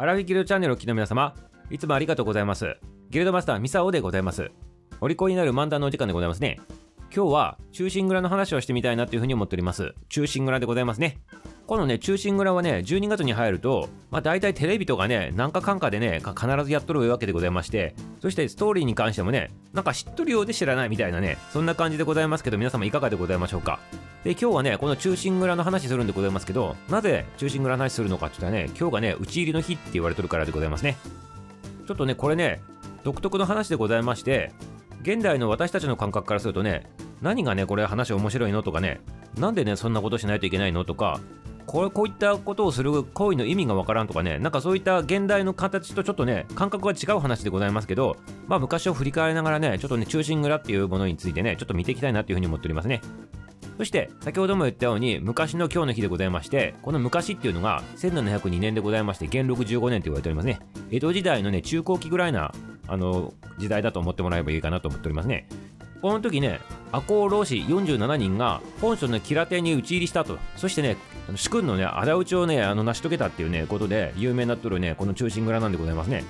アラフィギルドチャンネルを聴きの皆様、いつもありがとうございます。ギルドマスターミサオでございます。お利口になる漫談のお時間でございますね。今日は中心蔵の話をしてみたいなというふうに思っております。中心蔵でございますね。このね、中心蔵はね、12月に入ると、まあ大体テレビとかね、なんかかんかでね、必ずやっとるわけでございまして、そしてストーリーに関してもね、なんか知っとるようで知らないみたいなね、そんな感じでございますけど、皆様いかがでございましょうか。で、今日はね、この中心蔵の話するんでございますけど、なぜ中心蔵の話するのかって言ったらね、今日がね、打ち入りの日って言われてるからでございますね。ちょっとね、これね、独特の話でございまして、現代の私たちの感覚からするとね、何がね、これ話面白いのとかね、なんでね、そんなことしないといけないのとか、これこういったことをする行為の意味がわからんとかね、なんかそういった現代の形とちょっとね、感覚が違う話でございますけど、まあ昔を振り返りながらね、ちょっとね、中心蔵っていうものについてね、ちょっと見ていきたいなっていうふうに思っておりますね。そして先ほども言ったように昔の今日の日でございましてこの昔っていうのが1702年でございまして元禄15年と言われておりますね江戸時代のね中後期ぐらいなあの時代だと思ってもらえばいいかなと思っておりますねこの時ね赤穂浪士47人が本所の吉良邸に討ち入りしたと。そしてね主君のね仇討ちをねあの成し遂げたっていうねことで有名になっとるねこの忠臣蔵なんでございますね。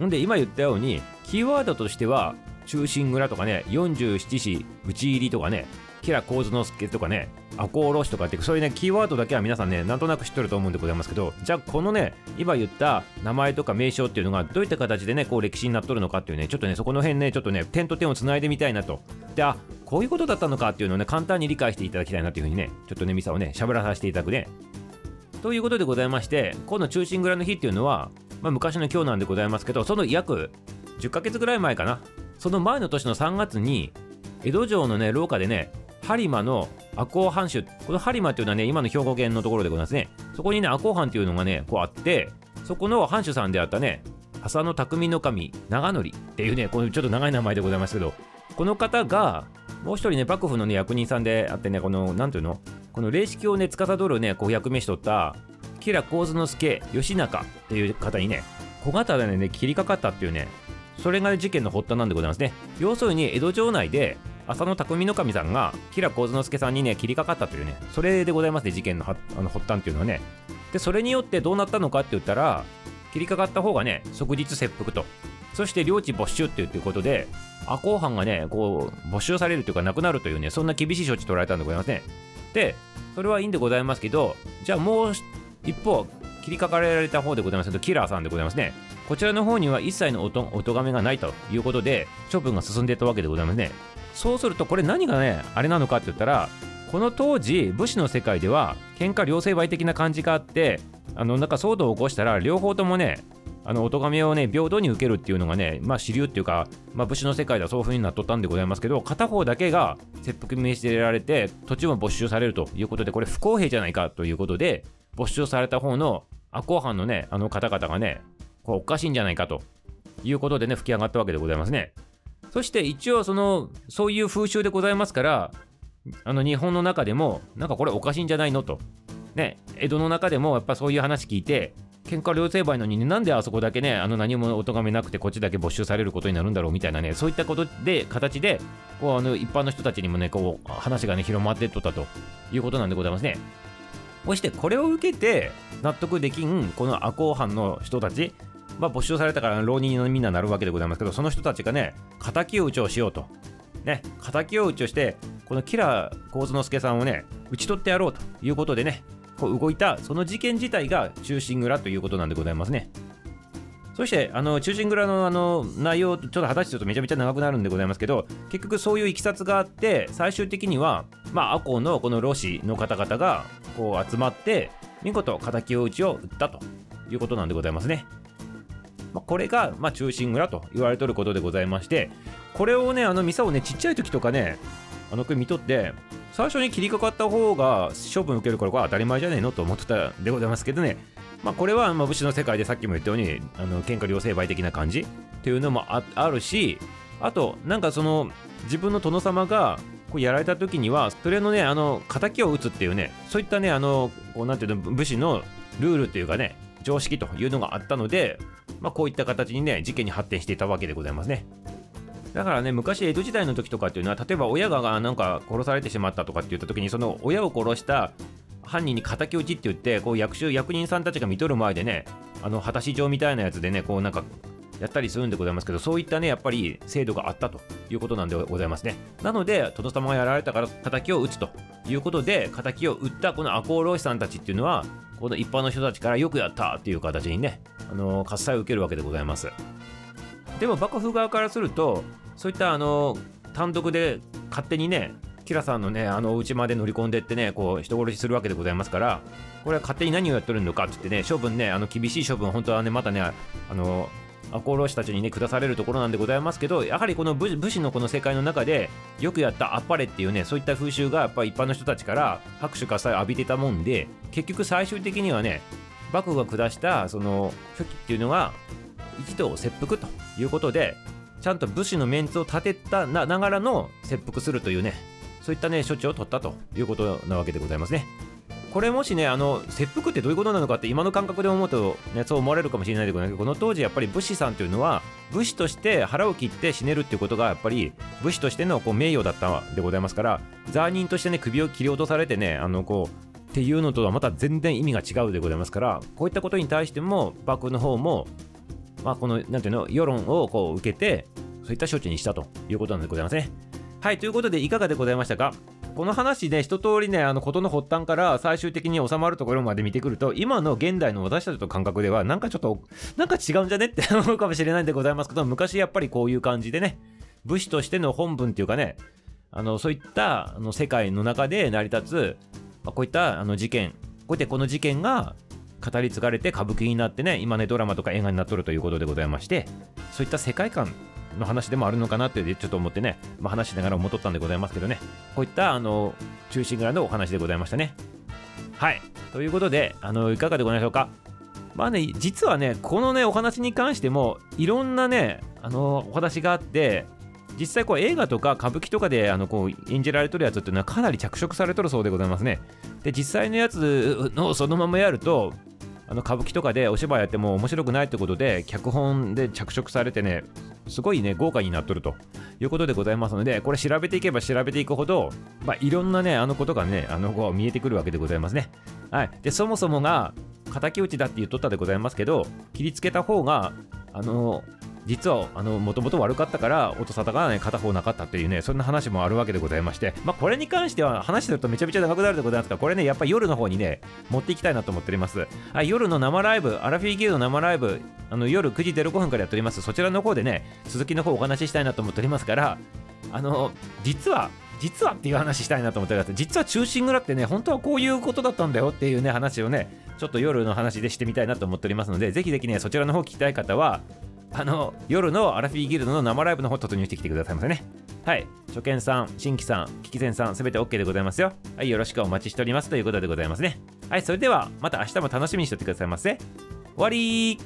んで今言ったようにキーワードとしては忠臣蔵とかね47子討ち入りとかねキラ構図之助とかね、赤穂浪士とかってそういうね、キーワードだけは皆さんね、なんとなく知ってると思うんでございますけど、じゃあこのね、今言った名前とか名称っていうのがどういった形でね、こう歴史になっとるのかっていうね、ちょっとね、そこの辺ね、ちょっとね、点と点をつないでみたいなと。で、あ、こういうことだったのかっていうのをね、簡単に理解していただきたいなというふうにね、ちょっとね、ミサをね、喋らさせていただくね。ということでございまして、この中心蔵の日っていうのは、まあ、昔の今日なんでございますけど、その約10ヶ月ぐらい前かな。その前の年の3月に、江戸城のね、廊下でね、播磨の赤穂藩主この播磨っていうのはね今の兵庫県のところでございますね。そこにね赤穂藩っていうのがねこうあってそこの藩主さんであったね浅野匠の神長則っていうねこのちょっと長い名前でございますけどこの方がもう一人ね幕府のね役人さんであってねこの何ていうのこの霊式をね司るねこう役目しとった吉良上之助義仲っていう方にね小型でね切りかかったっていうねそれが、事件の発端なんでございますね。要するに江戸城内で浅野匠の神さんが吉良上之助さんにね切りかかったというねそれでございますね事件のあの発端っていうのはね。でそれによってどうなったのかって言ったら切りかかった方がね即日切腹と。そして領地没収っていうことで赤穂藩がねこう没収されるというかなくなるというねそんな厳しい処置取られたんでございますね。でそれはいいんでございますけどじゃあもう一方切りかかられた方でございますけどキラーさんでございますね。こちらの方には一切のおとお咎めがないということで処分が進んでいったわけでございますね。そうするとこれ何がねあれなのかって言ったらこの当時武士の世界では喧嘩両成敗的な感じがあってあのなんか騒動を起こしたら両方ともねあのお咎めをね平等に受けるっていうのがねまあ主流っていうか、まあ、武士の世界ではそういう風になっとったんでございますけど片方だけが切腹命じられて土地も没収されるということでこれ不公平じゃないかということで没収された方の赤穂藩のねあの方々がねこれおかしいんじゃないかということでね吹き上がったわけでございますね。そして一応そのそういう風習でございますからあの日本の中でもなんかこれおかしいんじゃないのと。ね江戸の中でもやっぱそういう話聞いて喧嘩両成敗のに、ね、なんであそこだけねあの何もお咎めなくてこっちだけ没収されることになるんだろうみたいなねそういったことで形でこうあの一般の人たちにもねこう話がね広まってっとったと。いうことなんでございますね。そしてこれを受けて納得できんこの赤穂藩の人たちまあ、没収されたから浪人のみんななるわけでございますけどその人たちがね敵を討ちをしようと。ね敵を討ちをしてこの吉良上之助さんをね討ち取ってやろうということでねこう動いたその事件自体が中心蔵ということなんでございますね。そしてあの中心蔵のあの内容ちょっと話するとめちゃめちゃ長くなるんでございますけど結局そういういきさつがあって最終的にはまあ赤穂のこのロシの方々がこう集まって見事敵を討ちを撃ったということなんでございますね。まあ、これが、まあ、中心蔵と言われとることでございましてこれをねあのミサをねちっちゃい時とかねあの見とって最初に切りかかった方が処分受けるからこれ当たり前じゃねえのと思ってたでございますけどね。まあこれはまあ武士の世界でさっきも言ったようにあの喧嘩両成敗的な感じっていうのもああるしあとなんかその自分の殿様がこうやられた時にはそれのねあの敵を討つっていうねそういったねあのこうなんていうの武士のルールっていうかね常識というのがあったのでまあ、こういった形にね事件に発展していたわけでございますね。だからね昔江戸時代の時とかっていうのは例えば親がなんか殺されてしまったとかって言った時にその親を殺した犯人に敵討ちって言ってこう役所役人さんたちが見とる前でねあの果たし状みたいなやつでねこうなんかやったりするんでございますけどそういったねやっぱり制度があったということなんでございますね。なので殿様がやられたから敵を討つということで敵を撃ったこの赤穂浪士さんたちっていうのはこの一般の人たちからよくやったっていう形にねあの喝采を受けるわけでございます。でも幕府側からするとそういったあの単独で勝手にねキラさんのねあのお家まで乗り込んでってねこう人殺しするわけでございますからこれは勝手に何をやってるのかって言ってね処分ねあの厳しい処分本当はねまたねあの赤穂浪士たちにね下されるところなんでございますけどやはりこの武士のこの世界の中でよくやったあっぱれっていうねそういった風習がやっぱ一般の人たちから拍手喝采を浴びてたもんで結局最終的にはね幕府が下したその初期っていうのが一度切腹ということでちゃんと武士のメンツを立てたながらの切腹するというねそういったね処置を取ったということなわけでございますね。これもしねあの切腹ってどういうことなのかって今の感覚で思うと、ね、そう思われるかもしれないけどこの当時やっぱり武士さんというのは武士として腹を切って死ねるっていうことがやっぱり武士としてのこう名誉だったでございますからザー人としてね首を切り落とされてねあのこうっていうのとはまた全然意味が違うでございますからこういったことに対しても幕府の方もまあこのなんていうの世論をこう受けてそういった処置にしたということなんでございますね。はいということでいかがでございましたか？この話ね一通りねあの事の発端から最終的に収まるところまで見てくると今の現代の私たちの感覚ではなんかちょっとなんか違うんじゃねって思うかもしれないんでございますけど昔やっぱりこういう感じでね武士としての本文っていうかねあのそういったあの世界の中で成り立つ、まあ、こういったあの事件こうやってこの事件が語り継がれて歌舞伎になってね今ねドラマとか映画になっとるということでございましてそういった世界観の話でもあるのかなってちょっと思ってね、まあ、話しながら思っとったんでございますけどね。こういったあの中心蔵のお話でございましたね。はい。ということであのいかがでございましょうか。まあね実はねこのねお話に関してもいろんなねあのお話があって実際こう映画とか歌舞伎とかであのこう演じられとるやつっていうのはかなり着色されとるそうでございますね。で実際のやつのそのままやるとあの歌舞伎とかでお芝居やっても面白くないってことで脚本で着色されてねすごいね豪華になっとるということでございますのでこれ調べていけば調べていくほど、まあ、いろんなねあのことがねあのこう見えてくるわけでございますね。はい。でそもそもが敵討ちだって言っとったでございますけど切りつけた方があの実はもともと悪かったから音沙汰がね片方なかったっていうねそんな話もあるわけでございましてまあこれに関しては話するとめちゃめちゃ長くなるでございますがこれねやっぱ夜の方にね持っていきたいなと思っております。あ夜の生ライブアラフィーギルド生ライブあの夜9時05分からやっております。そちらの方でね続きの方お話ししたいなと思っておりますからあの実は実はっていう話したいなと思っております。実は中心蔵ってね本当はこういうことだったんだよっていうね話をねちょっと夜の話でしてみたいなと思っておりますのでぜひぜひねそちらの方聞きたい方はあの夜のアラフィーギルドの生ライブの方突入してきてくださいませね。はい。初見さん新規さん聞き前さんすべて OK でございますよ。はいよろしくお待ちしておりますということでございますね。はいそれではまた明日も楽しみにしておいてくださいませ。終わり